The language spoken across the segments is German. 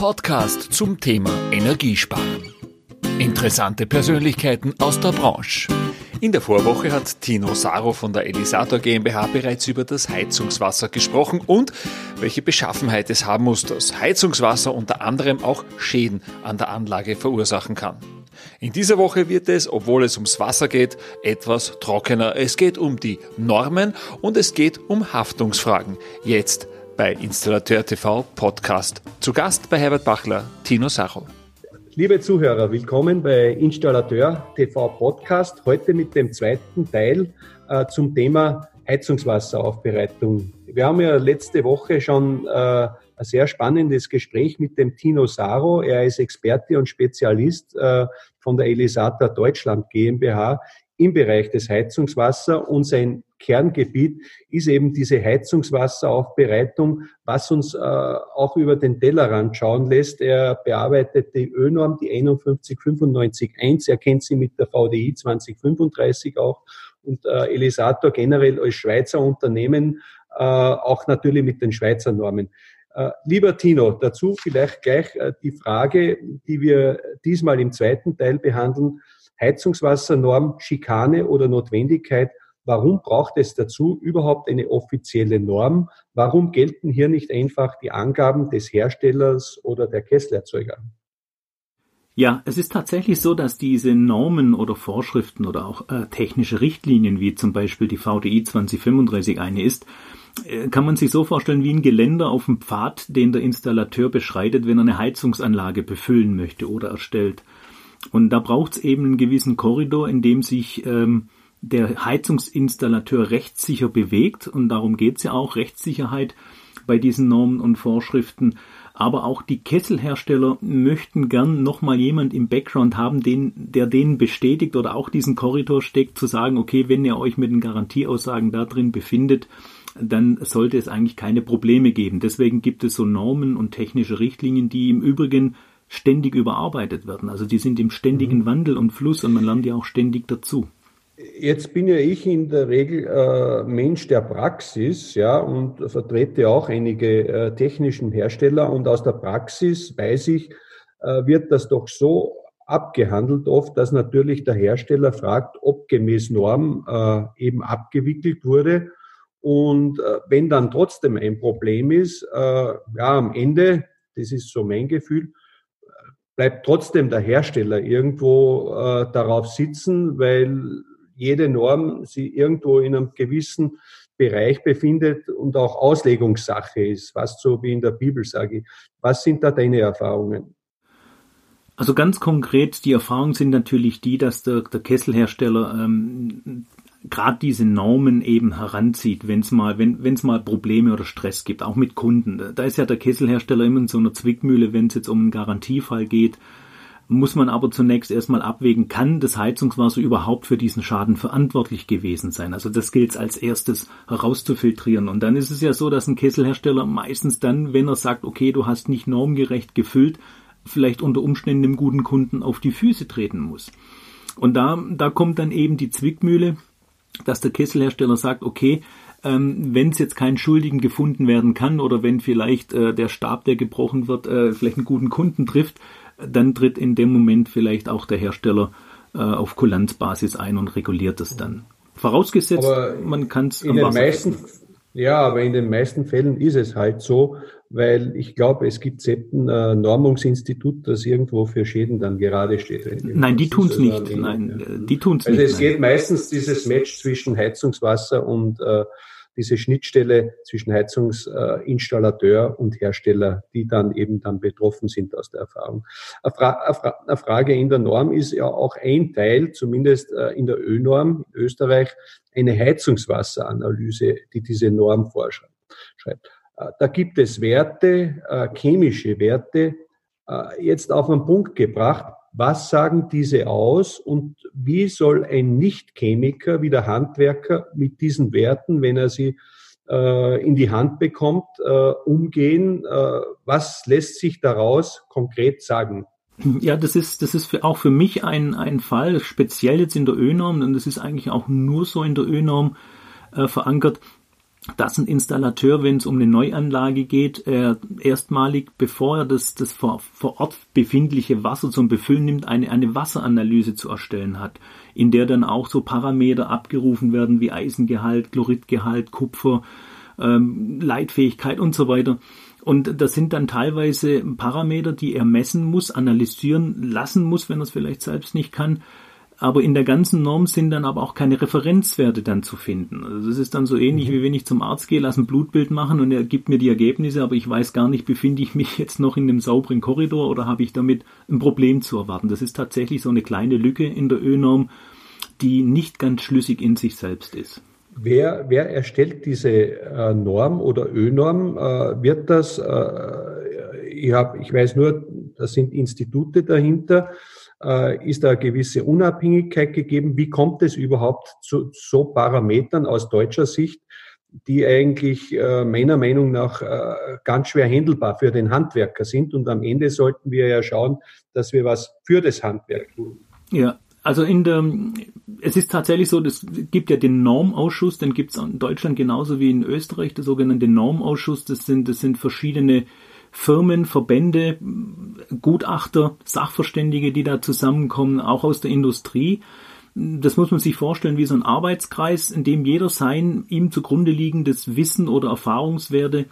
Podcast zum Thema Energiesparen. Interessante Persönlichkeiten aus der Branche. In der Vorwoche hat Tino Saro von der Elisator GmbH bereits über das Heizungswasser gesprochen und welche Beschaffenheit es haben muss, dass Heizungswasser unter anderem auch Schäden an der Anlage verursachen kann. In dieser Woche wird es, obwohl es ums Wasser geht, etwas trockener. Es geht um die Normen und es geht um Haftungsfragen. Jetzt bei Installateur TV Podcast. Zu Gast bei Herbert Bachler, Tino Sacho. Liebe Zuhörer, willkommen bei Installateur TV Podcast. Heute mit dem zweiten Teil äh, zum Thema Heizungswasseraufbereitung. Wir haben ja letzte Woche schon äh, ein sehr spannendes Gespräch mit dem Tino Saro. Er ist Experte und Spezialist äh, von der Elisata Deutschland GmbH im Bereich des Heizungswasser und sein Kerngebiet ist eben diese Heizungswasseraufbereitung, was uns äh, auch über den Tellerrand schauen lässt. Er bearbeitet die Ö-Norm, die 51951. Er kennt sie mit der VDI 2035 auch und äh, Elisator generell als Schweizer Unternehmen äh, auch natürlich mit den Schweizer Normen. Äh, lieber Tino, dazu vielleicht gleich äh, die Frage, die wir diesmal im zweiten Teil behandeln. Heizungswassernorm, Schikane oder Notwendigkeit. Warum braucht es dazu überhaupt eine offizielle Norm? Warum gelten hier nicht einfach die Angaben des Herstellers oder der Kesselerzeuger? Ja, es ist tatsächlich so, dass diese Normen oder Vorschriften oder auch äh, technische Richtlinien, wie zum Beispiel die VDI 2035 eine ist, äh, kann man sich so vorstellen wie ein Geländer auf dem Pfad, den der Installateur beschreitet, wenn er eine Heizungsanlage befüllen möchte oder erstellt. Und da braucht es eben einen gewissen Korridor, in dem sich ähm, der Heizungsinstallateur rechtssicher bewegt. Und darum geht es ja auch, Rechtssicherheit bei diesen Normen und Vorschriften. Aber auch die Kesselhersteller möchten gern nochmal jemand im Background haben, den, der denen bestätigt oder auch diesen Korridor steckt, zu sagen, okay, wenn ihr euch mit den Garantieaussagen da drin befindet, dann sollte es eigentlich keine Probleme geben. Deswegen gibt es so Normen und technische Richtlinien, die im Übrigen ständig überarbeitet werden. Also die sind im ständigen mhm. Wandel und Fluss und man lernt ja auch ständig dazu. Jetzt bin ja ich in der Regel äh, Mensch der Praxis, ja, und vertrete auch einige äh, technischen Hersteller. Und aus der Praxis weiß ich, äh, wird das doch so abgehandelt oft, dass natürlich der Hersteller fragt, ob gemäß Norm äh, eben abgewickelt wurde. Und äh, wenn dann trotzdem ein Problem ist, äh, ja, am Ende, das ist so mein Gefühl, bleibt trotzdem der Hersteller irgendwo äh, darauf sitzen, weil jede Norm sie irgendwo in einem gewissen Bereich befindet und auch Auslegungssache ist, fast so wie in der Bibel sage ich. Was sind da deine Erfahrungen? Also ganz konkret, die Erfahrungen sind natürlich die, dass der, der Kesselhersteller ähm, gerade diese Normen eben heranzieht, wenn es mal, wenn es mal Probleme oder Stress gibt, auch mit Kunden. Da ist ja der Kesselhersteller immer in so einer Zwickmühle, wenn es jetzt um einen Garantiefall geht, muss man aber zunächst erstmal abwägen, kann das Heizungswasser überhaupt für diesen Schaden verantwortlich gewesen sein? Also das gilt als erstes herauszufiltrieren. Und dann ist es ja so, dass ein Kesselhersteller meistens dann, wenn er sagt, okay, du hast nicht normgerecht gefüllt, vielleicht unter Umständen dem guten Kunden auf die Füße treten muss. Und da, da kommt dann eben die Zwickmühle, dass der Kesselhersteller sagt, okay, ähm, wenn es jetzt keinen Schuldigen gefunden werden kann oder wenn vielleicht äh, der Stab, der gebrochen wird, äh, vielleicht einen guten Kunden trifft, dann tritt in dem Moment vielleicht auch der Hersteller äh, auf Kulanzbasis ein und reguliert es dann. Vorausgesetzt, aber man kann es in den meisten, Ja, aber in den meisten Fällen ist es halt so, weil ich glaube, es gibt selten ein äh, Normungsinstitut, das irgendwo für Schäden dann gerade steht. Nein, die tun es nicht. Nein, die tun's also nicht. Also es geht meistens dieses Match zwischen Heizungswasser und äh, diese Schnittstelle zwischen Heizungsinstallateur und Hersteller, die dann eben dann betroffen sind aus der Erfahrung. Eine Frage in der Norm ist ja auch ein Teil, zumindest äh, in der Ö-Norm in Österreich, eine Heizungswasseranalyse, die diese Norm vorschreibt. Äh, da gibt es Werte, äh, chemische Werte, jetzt auf einen Punkt gebracht, was sagen diese aus und wie soll ein Nicht-Chemiker wie der Handwerker mit diesen Werten, wenn er sie äh, in die Hand bekommt, äh, umgehen? Äh, was lässt sich daraus konkret sagen? Ja, das ist, das ist auch für mich ein, ein Fall, speziell jetzt in der Ö-Norm, und das ist eigentlich auch nur so in der Ö-Norm äh, verankert. Dass ein Installateur, wenn es um eine Neuanlage geht, äh, erstmalig, bevor er das, das vor, vor Ort befindliche Wasser zum Befüllen nimmt, eine, eine Wasseranalyse zu erstellen hat, in der dann auch so Parameter abgerufen werden wie Eisengehalt, Chloridgehalt, Kupfer, ähm, Leitfähigkeit und so weiter. Und das sind dann teilweise Parameter, die er messen muss, analysieren lassen muss, wenn er es vielleicht selbst nicht kann, aber in der ganzen Norm sind dann aber auch keine Referenzwerte dann zu finden. Also das ist dann so ähnlich, mhm. wie wenn ich zum Arzt gehe, lasse ein Blutbild machen und er gibt mir die Ergebnisse, aber ich weiß gar nicht, befinde ich mich jetzt noch in einem sauberen Korridor oder habe ich damit ein Problem zu erwarten. Das ist tatsächlich so eine kleine Lücke in der Ö-Norm, die nicht ganz schlüssig in sich selbst ist. Wer, wer erstellt diese äh, Norm oder Ö-Norm? Äh, wird das, äh, ich, hab, ich weiß nur, da sind Institute dahinter. Äh, ist da eine gewisse Unabhängigkeit gegeben? Wie kommt es überhaupt zu so Parametern aus deutscher Sicht, die eigentlich äh, meiner Meinung nach äh, ganz schwer handelbar für den Handwerker sind? Und am Ende sollten wir ja schauen, dass wir was für das Handwerk tun. Ja, also in der, es ist tatsächlich so, es gibt ja den Normausschuss, den gibt es in Deutschland genauso wie in Österreich, der sogenannte Normausschuss. Das sind, das sind verschiedene Firmen, Verbände, Gutachter, Sachverständige, die da zusammenkommen, auch aus der Industrie. Das muss man sich vorstellen wie so ein Arbeitskreis, in dem jeder sein ihm zugrunde liegendes Wissen oder Erfahrungswerte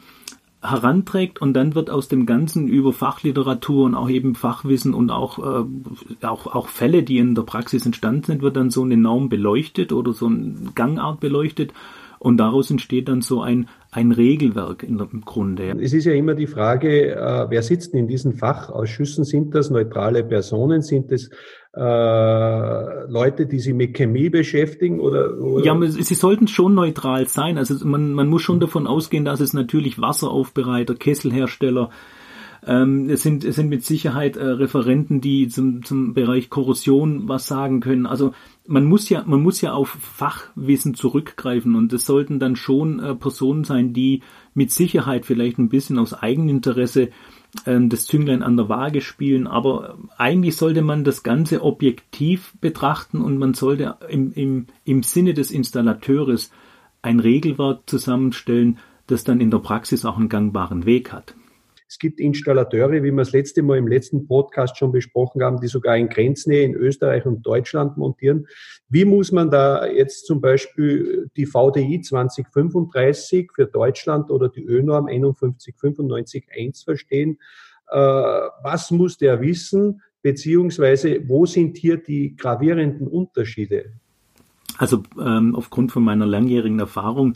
heranträgt und dann wird aus dem Ganzen über Fachliteratur und auch eben Fachwissen und auch, äh, auch, auch Fälle, die in der Praxis entstanden sind, wird dann so eine Norm beleuchtet oder so eine Gangart beleuchtet und daraus entsteht dann so ein, ein Regelwerk im Grunde. Es ist ja immer die Frage, äh, wer sitzt in diesen Fachausschüssen? Sind das neutrale Personen? Sind es äh, Leute, die sich mit Chemie beschäftigen oder, oder? Ja, sie sollten schon neutral sein. Also man, man muss schon davon ausgehen, dass es natürlich Wasseraufbereiter, Kesselhersteller, ähm, es, sind, es sind mit Sicherheit äh, Referenten, die zum, zum Bereich Korrosion was sagen können. Also man muss ja, man muss ja auf Fachwissen zurückgreifen und es sollten dann schon äh, Personen sein, die mit Sicherheit vielleicht ein bisschen aus Eigeninteresse äh, das Zünglein an der Waage spielen, aber eigentlich sollte man das Ganze objektiv betrachten und man sollte im, im, im Sinne des Installateurs ein Regelwerk zusammenstellen, das dann in der Praxis auch einen gangbaren Weg hat. Es gibt Installateure, wie wir das letzte Mal im letzten Podcast schon besprochen haben, die sogar in Grenznähe in Österreich und Deutschland montieren. Wie muss man da jetzt zum Beispiel die VDI 2035 für Deutschland oder die ÖNorm 5195.1 verstehen? Äh, was muss der wissen? Beziehungsweise wo sind hier die gravierenden Unterschiede? Also ähm, aufgrund von meiner langjährigen Erfahrung,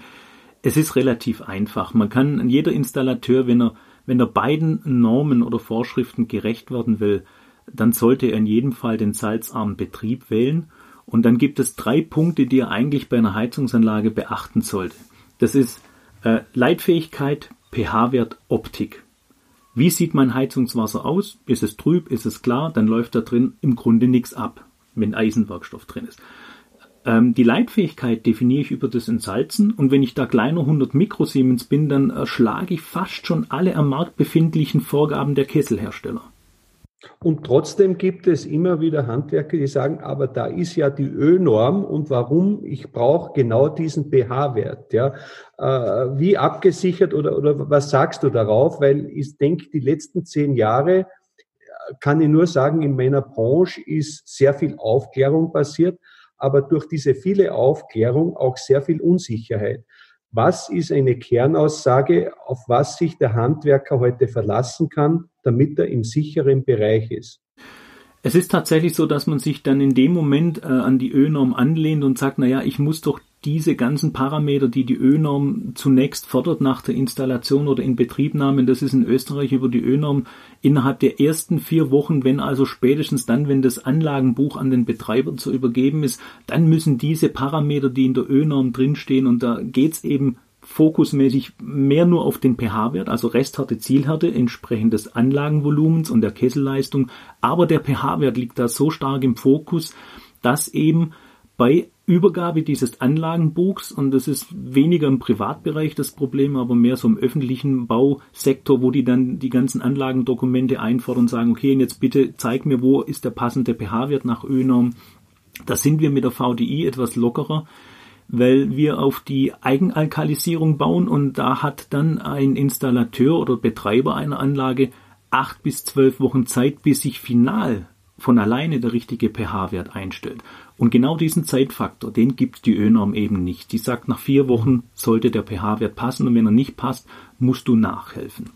es ist relativ einfach. Man kann, jeder Installateur, wenn er wenn er beiden Normen oder Vorschriften gerecht werden will, dann sollte er in jedem Fall den salzarmen Betrieb wählen. Und dann gibt es drei Punkte, die er eigentlich bei einer Heizungsanlage beachten sollte. Das ist äh, Leitfähigkeit, pH-Wert, Optik. Wie sieht mein Heizungswasser aus? Ist es trüb? Ist es klar? Dann läuft da drin im Grunde nichts ab, wenn Eisenwerkstoff drin ist. Ähm, die Leitfähigkeit definiere ich über das Entsalzen und wenn ich da kleiner 100 Mikrosiemens bin, dann erschlage ich fast schon alle am Markt befindlichen Vorgaben der Kesselhersteller. Und trotzdem gibt es immer wieder Handwerker, die sagen, aber da ist ja die Ö-Norm und warum? Ich brauche genau diesen pH-Wert. Ja. Äh, wie abgesichert oder, oder was sagst du darauf? Weil ich denke, die letzten zehn Jahre äh, kann ich nur sagen, in meiner Branche ist sehr viel Aufklärung passiert aber durch diese viele Aufklärung auch sehr viel Unsicherheit. Was ist eine Kernaussage, auf was sich der Handwerker heute verlassen kann, damit er im sicheren Bereich ist? Es ist tatsächlich so, dass man sich dann in dem Moment äh, an die Ö-Norm anlehnt und sagt, naja, ich muss doch diese ganzen Parameter, die die Ö-Norm zunächst fordert nach der Installation oder Inbetriebnahme, das ist in Österreich über die Ö-Norm innerhalb der ersten vier Wochen, wenn also spätestens dann, wenn das Anlagenbuch an den Betreiber zu übergeben ist, dann müssen diese Parameter, die in der Ö-Norm drinstehen, und da geht's eben fokusmäßig mehr nur auf den pH-Wert, also Resthärte, Zielhärte entsprechend des Anlagenvolumens und der Kesselleistung, aber der pH-Wert liegt da so stark im Fokus, dass eben bei Übergabe dieses Anlagenbuchs, und das ist weniger im Privatbereich das Problem, aber mehr so im öffentlichen Bausektor, wo die dann die ganzen Anlagendokumente einfordern und sagen, okay, und jetzt bitte zeig mir, wo ist der passende pH-Wert nach ÖNORM. Da sind wir mit der VDI etwas lockerer. weil wir auf die Eigenalkalisierung bauen und da hat dann ein Installateur oder Betreiber einer Anlage acht bis zwölf Wochen Zeit, bis sich final von alleine der richtige pH-Wert einstellt. Und genau diesen Zeitfaktor, den gibt die ÖNORM eben nicht. Die sagt, nach vier Wochen sollte der pH-Wert passen und wenn er nicht passt, musst du nachhelfen.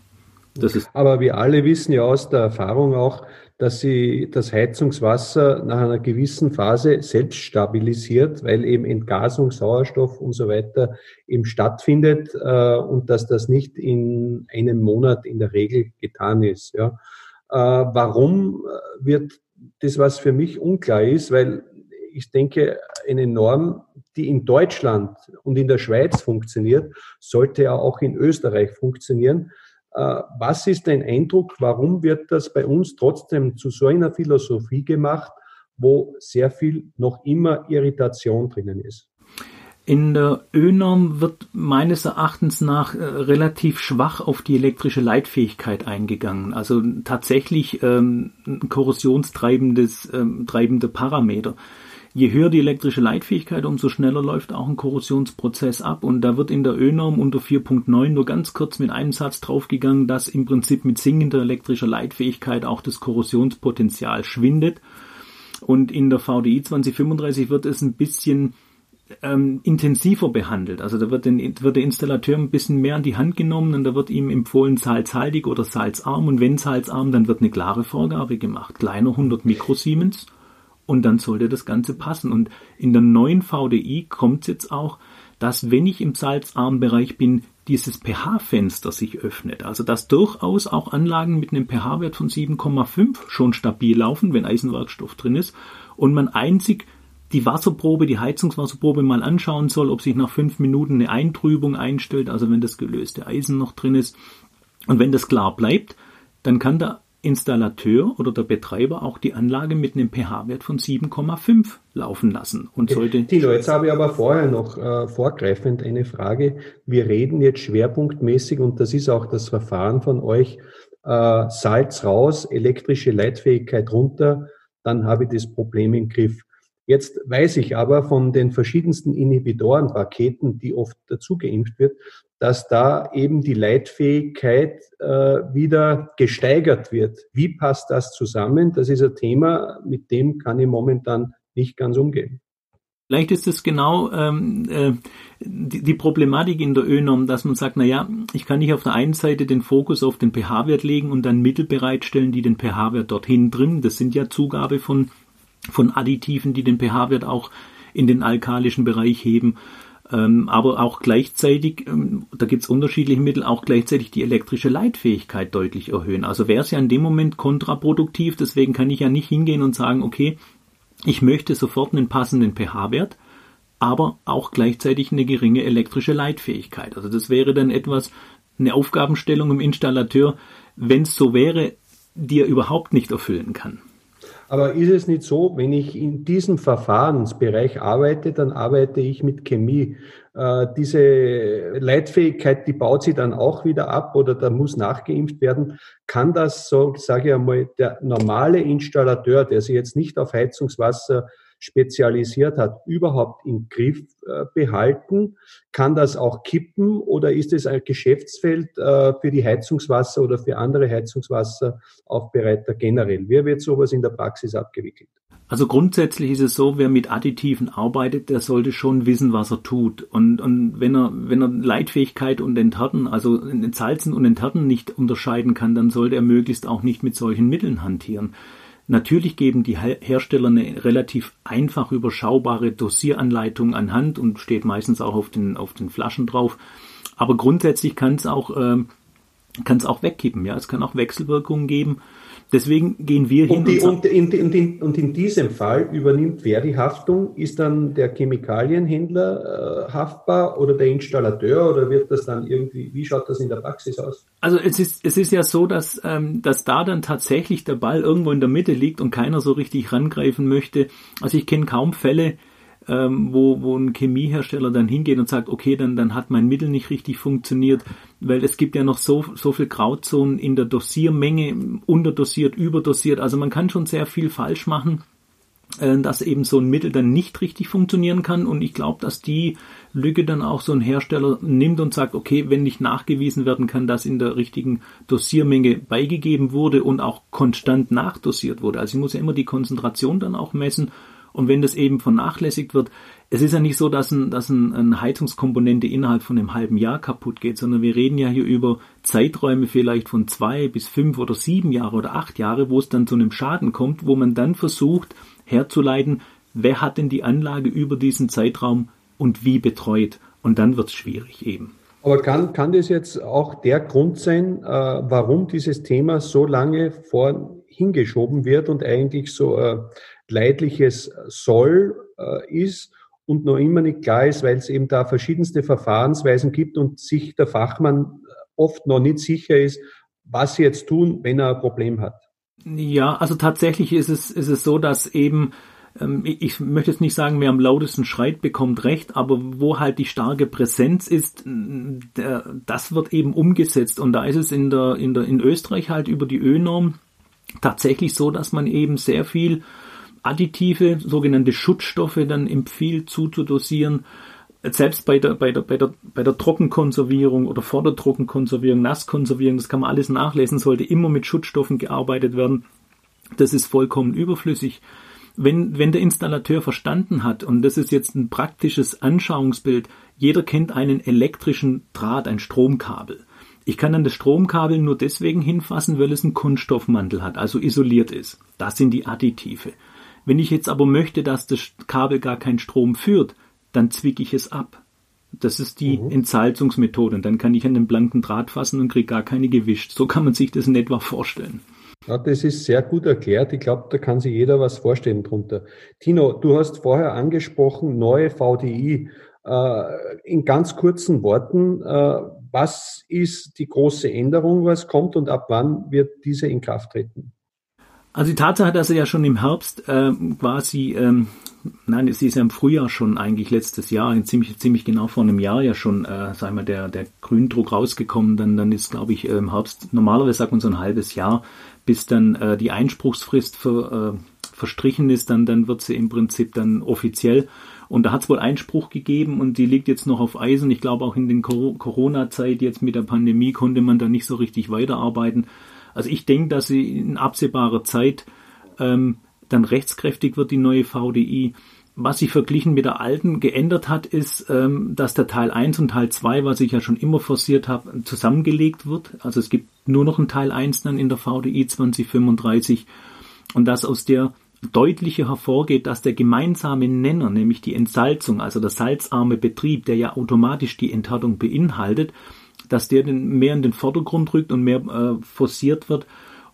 Das ist Aber wir alle wissen ja aus der Erfahrung auch, dass sie das Heizungswasser nach einer gewissen Phase selbst stabilisiert, weil eben Entgasung, Sauerstoff und so weiter eben stattfindet äh, und dass das nicht in einem Monat in der Regel getan ist. Ja. Äh, warum wird das, was für mich unklar ist, weil ich denke, eine Norm, die in Deutschland und in der Schweiz funktioniert, sollte ja auch in Österreich funktionieren. Äh, was ist dein Eindruck? Warum wird das bei uns trotzdem zu so einer Philosophie gemacht, wo sehr viel noch immer Irritation drinnen ist? In der Ö-Norm wird meines Erachtens nach äh, relativ schwach auf die elektrische Leitfähigkeit eingegangen. Also tatsächlich ähm, korrosionstreibendes ähm, treibende Parameter je höher die elektrische Leitfähigkeit, umso schneller läuft auch ein Korrosionsprozess ab. Und da wird in der Ö-Norm unter 4.9 nur ganz kurz mit einem Satz draufgegangen, dass im Prinzip mit sinkender elektrischer Leitfähigkeit auch das Korrosionspotenzial schwindet. Und in der VDI 2035 wird es ein bisschen ähm, intensiver behandelt. Also da wird, den, wird der Installateur ein bisschen mehr an die Hand genommen und da wird ihm empfohlen salzhaltig oder salzarm und wenn salzarm, dann wird eine klare Vorgabe gemacht. Kleiner 100 Mikrosiemens und dann sollte das Ganze passen. Und in der neuen VDI kommt es jetzt auch, dass wenn ich im salzarmen Bereich bin, dieses pH-Fenster sich öffnet. Also dass durchaus auch Anlagen mit einem pH-Wert von 7,5 schon stabil laufen, wenn Eisenwerkstoff drin ist, und man einzig die Wasserprobe, die Heizungswasserprobe mal anschauen soll, ob sich nach fünf Minuten eine Eintrübung einstellt, also wenn das gelöste Eisen noch drin ist. Und wenn das klar bleibt, dann kann der Installateur oder der Betreiber auch die Anlage mit einem pH-Wert von 7,5 laufen lassen und sollte. Tino, jetzt habe ich aber vorher noch äh, vorgreifend eine Frage. Wir reden jetzt schwerpunktmäßig und das ist auch das Verfahren von euch. Äh, Salz raus, elektrische Leitfähigkeit runter, dann habe ich das Problem im Griff. Jetzt weiß ich aber von den verschiedensten Inhibitorenpaketen, die oft dazu geimpft wird, dass da eben die Leitfähigkeit äh, wieder gesteigert wird. Wie passt das zusammen? Das ist ein Thema, mit dem kann ich momentan nicht ganz umgehen. Vielleicht ist es genau ähm, äh, die, die, Problematik in der ÖNOM, dass man sagt, na ja, ich kann nicht auf der einen Seite den Fokus auf den pH-Wert legen und dann Mittel bereitstellen, die den pH-Wert dorthin bringen. Das sind ja Zugabe von, von Additiven, die den pH-Wert auch in den alkalischen Bereich heben ähm, aber auch gleichzeitig, ähm, da gibt's unterschiedliche Mittel, auch gleichzeitig die elektrische Leitfähigkeit deutlich erhöhen. Also wäre es ja in dem Moment kontraproduktiv, deswegen kann ich ja nicht hingehen und sagen, okay, ich möchte sofort einen passenden pH-Wert, aber auch gleichzeitig eine geringe elektrische Leitfähigkeit. Also das wäre dann etwas, eine Aufgabenstellung im Installateur, wenn es so wäre, die er überhaupt nicht erfüllen kann. Aber ist es nicht so, wenn ich in diesem Verfahrensbereich arbeite, dann arbeite ich mit Chemie. Äh, diese Leitfähigkeit, die baut sie dann auch wieder ab oder da muss nachgeimpft werden. Kann das, so sage ich einmal, der normale Installateur, der sich jetzt nicht auf Heizungswasser spezialisiert hat, überhaupt im Griff äh, behalten? Kann das auch kippen oder ist es ein Geschäftsfeld äh, für die Heizungswasser oder für andere Heizungswasseraufbereiter generell? Wie wird sowas in der Praxis abgewickelt? Also grundsätzlich ist es so, wer mit Additiven arbeitet, der sollte schon wissen, was er tut. Und, und wenn er, wenn er Leitfähigkeit und Enthärten, also Salzen und Enthärten nicht unterscheiden kann, dann sollte er möglichst auch nicht mit solchen Mitteln hantieren. Natürlich geben die Hersteller eine relativ einfach überschaubare Dosieranleitung anhand und steht meistens auch auf den, auf den Flaschen drauf. Aber grundsätzlich kann es auch, äh, kann es auch wegkippen. Ja, es kann auch Wechselwirkungen geben. Deswegen gehen wir hin. Und, die, und, in, in, in, und, in, diesem Fall übernimmt wer die Haftung? Ist dann der Chemikalienhändler äh, haftbar oder der Installateur oder wird das dann irgendwie, wie schaut das in der Praxis aus? Also es ist, es ist ja so, dass, ähm, dass da dann tatsächlich der Ball irgendwo in der Mitte liegt und keiner so richtig rangreifen möchte. Also ich kenne kaum Fälle, ähm, wo, wo ein Chemiehersteller dann hingeht und sagt, okay, dann, dann hat mein Mittel nicht richtig funktioniert, weil es gibt ja noch so, so viel Grauzonen in der Dosiermenge, unterdosiert, überdosiert, also man kann schon sehr viel falsch machen. äh, dass eben so ein Mittel dann nicht richtig funktionieren kann. Und ich glaube, dass die Lücke dann auch so ein Hersteller nimmt und sagt, okay, wenn nicht nachgewiesen werden kann, dass in der richtigen Dosiermenge beigegeben wurde und auch konstant nachdosiert wurde. Also ich muss ja immer die Konzentration dann auch messen. Und wenn das eben vernachlässigt wird, es ist ja nicht so, dass, ein, dass ein, eine Heizungskomponente innerhalb von einem halben Jahr kaputt geht, sondern wir reden ja hier über Zeiträume vielleicht von zwei bis fünf oder sieben Jahre oder acht Jahre, wo es dann zu einem Schaden kommt, wo man dann versucht herzuleiten, wer hat denn die Anlage über diesen Zeitraum und wie betreut. Und dann wird es schwierig eben. Aber kann, kann das jetzt auch der Grund sein, äh, warum dieses Thema so lange vor hingeschoben wird und eigentlich so äh, leidliches Soll äh, ist und noch immer nicht klar ist, weil es eben da verschiedenste Verfahrensweisen gibt und sich der Fachmann oft noch nicht sicher ist, was sie jetzt tun, wenn er ein Problem hat. Ja, also tatsächlich ist es, ist es so, dass eben ähm, ich möchte jetzt nicht sagen, wer am lautesten schreit, bekommt recht, aber wo halt die starke Präsenz ist, das wird eben umgesetzt. Und da ist es in der, in der, in Österreich halt über die Ö-Norm tatsächlich so, dass man eben sehr viel additive, sogenannte Schutzstoffe dann empfiehlt zuzudosieren. Selbst bei der, bei der, bei der, bei der Trockenkonservierung oder vor der Trockenkonservierung, Nasskonservierung, das kann man alles nachlesen, sollte immer mit Schutzstoffen gearbeitet werden. Das ist vollkommen überflüssig. Wenn, wenn der Installateur verstanden hat, und das ist jetzt ein praktisches Anschauungsbild, jeder kennt einen elektrischen Draht, ein Stromkabel. Ich kann dann das Stromkabel nur deswegen hinfassen, weil es einen Kunststoffmantel hat, also isoliert ist. Das sind die Additive. Wenn ich jetzt aber möchte, dass das Kabel gar keinen Strom führt, dann zwicke ich es ab. Das ist die mhm. Entsalzungsmethode. Und dann kann ich an den blanken Draht fassen und kriege gar keine gewischt. So kann man sich das in etwa vorstellen. Ja, das ist sehr gut erklärt. Ich glaube, da kann sich jeder was vorstellen drunter. Tino, du hast vorher angesprochen, neue VDI. Äh, in ganz kurzen Worten, äh, was ist die große Änderung, was kommt und ab wann wird diese in Kraft treten? Also die Tatsache, dass er ja schon im Herbst äh, quasi, ähm, nein, es ist ja im Frühjahr schon eigentlich letztes Jahr, ziemlich, ziemlich genau vor einem Jahr ja schon, äh, sagen wir, der, der Gründruck rausgekommen, dann, dann ist, glaube ich, im Herbst, normalerweise sagt man so ein halbes Jahr, bis dann äh, die Einspruchsfrist für, äh, verstrichen ist, dann, dann wird sie im Prinzip dann offiziell. Und da hat es wohl Einspruch gegeben und die liegt jetzt noch auf Eisen. Ich glaube auch in den Corona-Zeit jetzt mit der Pandemie konnte man da nicht so richtig weiterarbeiten. Also ich denke, dass sie in absehbarer Zeit ähm, dann rechtskräftig wird, die neue VDI. Was sich verglichen mit der alten geändert hat, ist, ähm, dass der Teil 1 und Teil 2, was ich ja schon immer forciert habe, zusammengelegt wird. Also es gibt nur noch einen Teil 1 dann in der VDI 2035 und dass aus der deutliche hervorgeht, dass der gemeinsame Nenner, nämlich die Entsalzung, also der salzarme Betrieb, der ja automatisch die Enthärtung beinhaltet, dass der den, mehr in den Vordergrund rückt und mehr äh, forciert wird.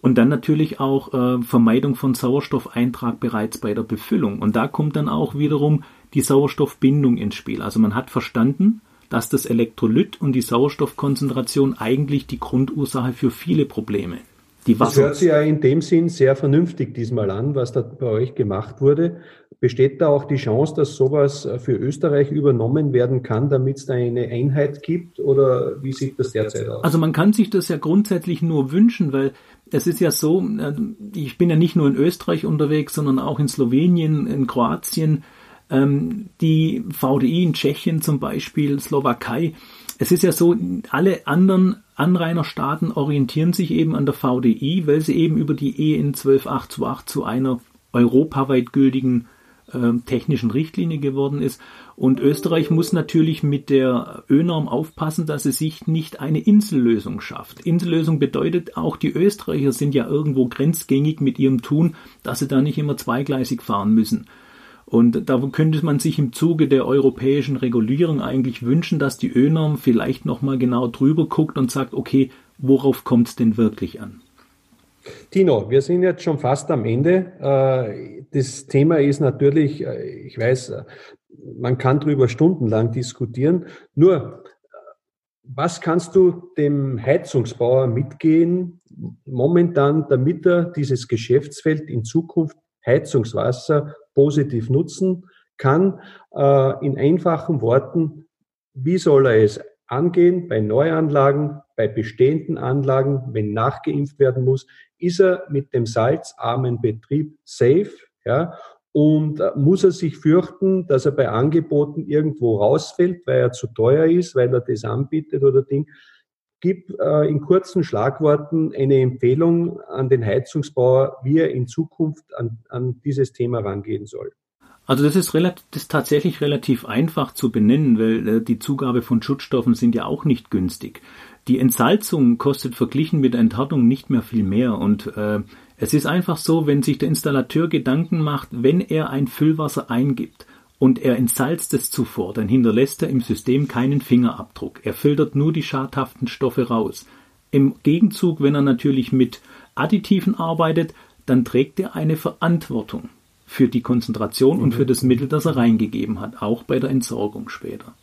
Und dann natürlich auch äh, Vermeidung von Sauerstoffeintrag bereits bei der Befüllung. Und da kommt dann auch wiederum die Sauerstoffbindung ins Spiel. Also man hat verstanden, dass das Elektrolyt und die Sauerstoffkonzentration eigentlich die Grundursache für viele Probleme die. Das hört sich ja in dem Sinn sehr vernünftig diesmal an, was da bei euch gemacht wurde. Besteht da auch die Chance, dass sowas für Österreich übernommen werden kann, damit es da eine Einheit gibt? Oder wie sieht das derzeit aus? Also man kann sich das ja grundsätzlich nur wünschen, weil es ist ja so, äh, ich bin ja nicht nur in Österreich unterwegs, sondern auch in Slowenien, in Kroatien, ähm, die VDI in Tschechien zum Beispiel, Slowakei. Es ist ja so, alle anderen Anrainerstaaten orientieren sich eben an der VDI, weil sie eben über die EN 12828 zu einer europaweit gültigen äh, technischen Richtlinie geworden ist. Und Österreich muss natürlich mit der Ö-Norm aufpassen, dass es sich nicht eine Insellösung schafft. Insellösung bedeutet, auch die Österreicher sind ja irgendwo grenzgängig mit ihrem Tun, dass sie da nicht immer zweigleisig fahren müssen. Und da könnte man sich im Zuge der europäischen Regulierung eigentlich wünschen, dass die Ö-Norm vielleicht nochmal genau drüber guckt und sagt, okay, worauf kommt es denn wirklich an? Tino, wir sind jetzt schon fast am Ende. Äh, das Thema ist natürlich, äh, ich weiß, äh, man kann darüber stundenlang diskutieren. Nur, was kannst du dem Heizungsbauer mitgehen momentan, damit er dieses Geschäftsfeld in Zukunft Heizungswasser positiv nutzen kann? In einfachen Worten, wie soll er es angehen bei Neuanlagen, bei bestehenden Anlagen, wenn nachgeimpft werden muss? Ist er mit dem salzarmen Betrieb safe? Ja? Und äh, muss er sich fürchten, dass er bei Angeboten irgendwo rausfällt, weil er zu teuer ist, weil er das anbietet oder Ding? Gib äh, in kurzen Schlagworten eine Empfehlung an den Heizungsbauer, wie er in Zukunft an, an dieses Thema rangehen soll. Also das ist, relativ, das ist tatsächlich relativ einfach zu benennen, weil äh, die Zugabe von Schutzstoffen sind ja auch nicht günstig. Die Entsalzung kostet verglichen mit Enthärtung nicht mehr viel mehr und äh, es ist einfach so, wenn sich der Installateur Gedanken macht, wenn er ein Füllwasser eingibt und er entsalzt es zuvor, dann hinterlässt er im System keinen Fingerabdruck. Er filtert nur die schadhaften Stoffe raus. Im Gegenzug, wenn er natürlich mit Additiven arbeitet, dann trägt er eine Verantwortung für die Konzentration mhm. und für das Mittel, das er reingegeben hat, auch bei der Entsorgung später.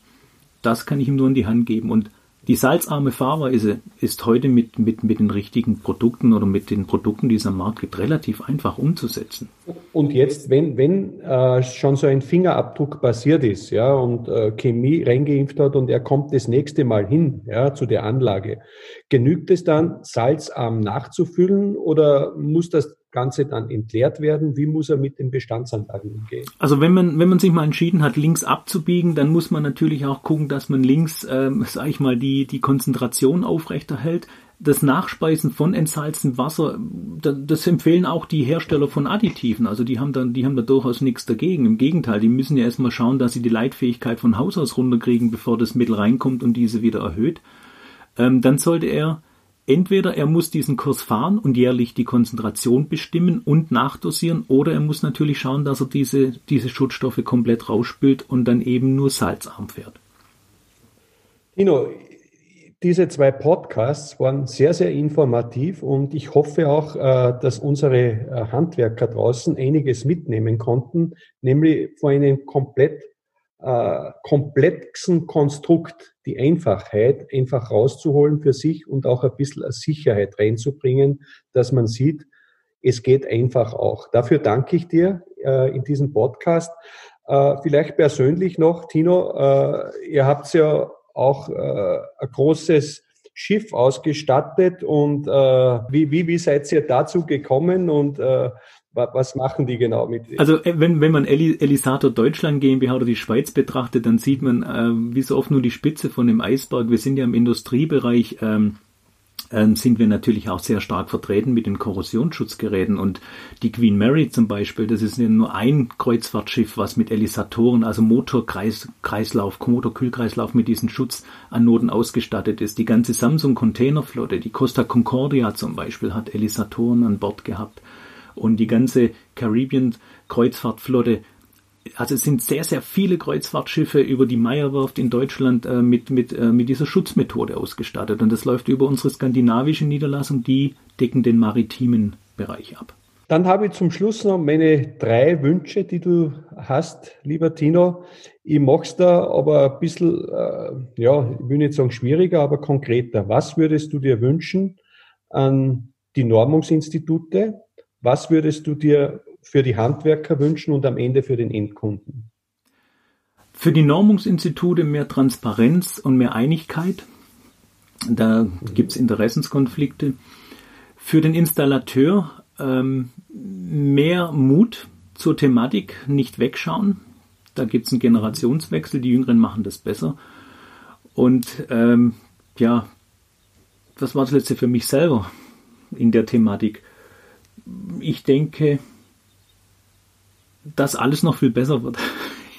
Das kann ich ihm nur in die Hand geben und die salzarme Fahrweise ist heute mit, mit, mit den richtigen Produkten oder mit den Produkten, die es am Markt gibt, relativ einfach umzusetzen. Und jetzt, wenn, wenn äh, schon so ein Fingerabdruck passiert ist, ja, und äh, Chemie reingeimpft hat und er kommt das nächste Mal hin, ja, zu der Anlage, genügt es dann, salzarm nachzufüllen oder muss das Ganze dann entleert werden? Wie muss er mit den Bestandsanlagen umgehen? Also wenn man, wenn man sich mal entschieden hat, links abzubiegen, dann muss man natürlich auch gucken, dass man links, ähm, sag ich mal, die, die Konzentration aufrechterhält. Das Nachspeisen von entsalztem Wasser, das empfehlen auch die Hersteller von Additiven. Also die haben dann, die haben da durchaus nichts dagegen. Im Gegenteil, die müssen ja erstmal schauen, dass sie die Leitfähigkeit von Haus aus runterkriegen, bevor das Mittel reinkommt und diese wieder erhöht. Ähm, dann sollte er Entweder er muss diesen Kurs fahren und jährlich die Konzentration bestimmen und nachdosieren, oder er muss natürlich schauen, dass er diese, diese Schutzstoffe komplett rausspült und dann eben nur salzarm fährt. Tino, diese zwei Podcasts waren sehr, sehr informativ und ich hoffe auch, äh, dass unsere äh, Handwerker draußen einiges mitnehmen konnten, nämlich vor einem komplett äh, komplexen Konstrukt die Einfachheit einfach rauszuholen für sich und auch ein bisschen Sicherheit reinzubringen, dass man sieht, es geht einfach auch. Dafür danke ich dir äh, in diesem Podcast. Äh, vielleicht persönlich noch, Tino, äh, ihr habt ja auch äh, ein großes Schiff ausgestattet und äh, wie, wie, wie seid ihr dazu gekommen und äh, was machen die genau mit? Also äh, wenn, wenn man Elisator Deutschland GmbH oder die Schweiz betrachtet, dann sieht man äh, wie so oft nur die Spitze von dem Eisberg. Wir sind ja im Industriebereich, ähm, ähm, sind wir natürlich auch sehr stark vertreten mit den Korrosionsschutzgeräten und die Queen Mary zum Beispiel, das ist ja nur ein Kreuzfahrtschiff, was mit Elisatoren, also Motorkreislauf, Motorkühlkreislauf mit diesen Schutzanoden ausgestattet ist. Die ganze Samsung Containerflotte, die Costa Concordia zum Beispiel, hat Elisatoren an Bord gehabt und die ganze Caribbean Kreuzfahrtflotte. Also es sind sehr, sehr viele Kreuzfahrtschiffe über die Meierwerft in Deutschland äh, mit, mit, äh, mit dieser Schutzmethode ausgestattet. Und das läuft über unsere skandinavische Niederlassung, die decken den maritimen Bereich ab. Dann habe ich zum Schluss noch meine drei Wünsche, die du hast, lieber Tino. Ich mache es da aber ein bisschen, äh, ja, ich will nicht sagen schwieriger, aber konkreter. Was würdest du dir wünschen an die Normungsinstitute, was würdest du dir für die Handwerker wünschen und am Ende für den Endkunden? Für die Normungsinstitute mehr Transparenz und mehr Einigkeit. Da gibt es Interessenskonflikte. Für den Installateur ähm, mehr Mut zur Thematik, nicht wegschauen. Da gibt es einen Generationswechsel, die Jüngeren machen das besser. Und ähm, ja, was war das letzte für mich selber in der Thematik? Ich denke, dass alles noch viel besser wird.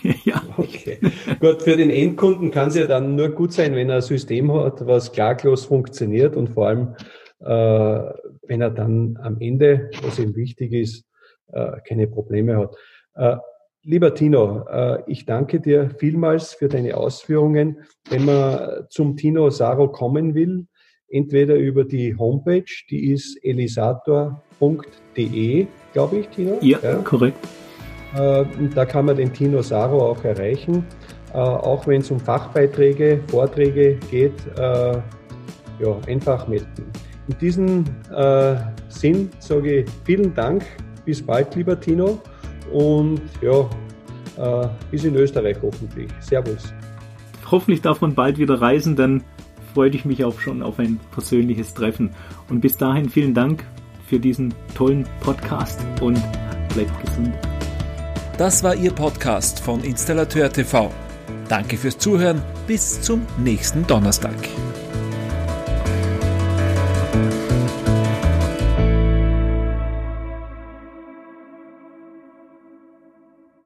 ja. Okay. Gut, für den Endkunden kann es ja dann nur gut sein, wenn er ein System hat, was klaglos funktioniert und vor allem, äh, wenn er dann am Ende, was ihm wichtig ist, äh, keine Probleme hat. Äh, lieber Tino, äh, ich danke dir vielmals für deine Ausführungen. Wenn man zum Tino Saro kommen will, entweder über die Homepage, die ist elisator.de, glaube ich, Tino. Ja, ja. korrekt. Äh, da kann man den Tino Saro auch erreichen. Äh, auch wenn es um Fachbeiträge, Vorträge geht, äh, ja, einfach melden. In diesem Sinn sage ich vielen Dank, bis bald, lieber Tino, und ja, bis in Österreich hoffentlich. Servus. Hoffentlich darf man bald wieder reisen, dann freue ich mich auch schon auf ein persönliches Treffen. Und bis dahin vielen Dank für diesen tollen Podcast und bleibt gesund. Das war Ihr Podcast von Installateur TV. Danke fürs Zuhören. Bis zum nächsten Donnerstag.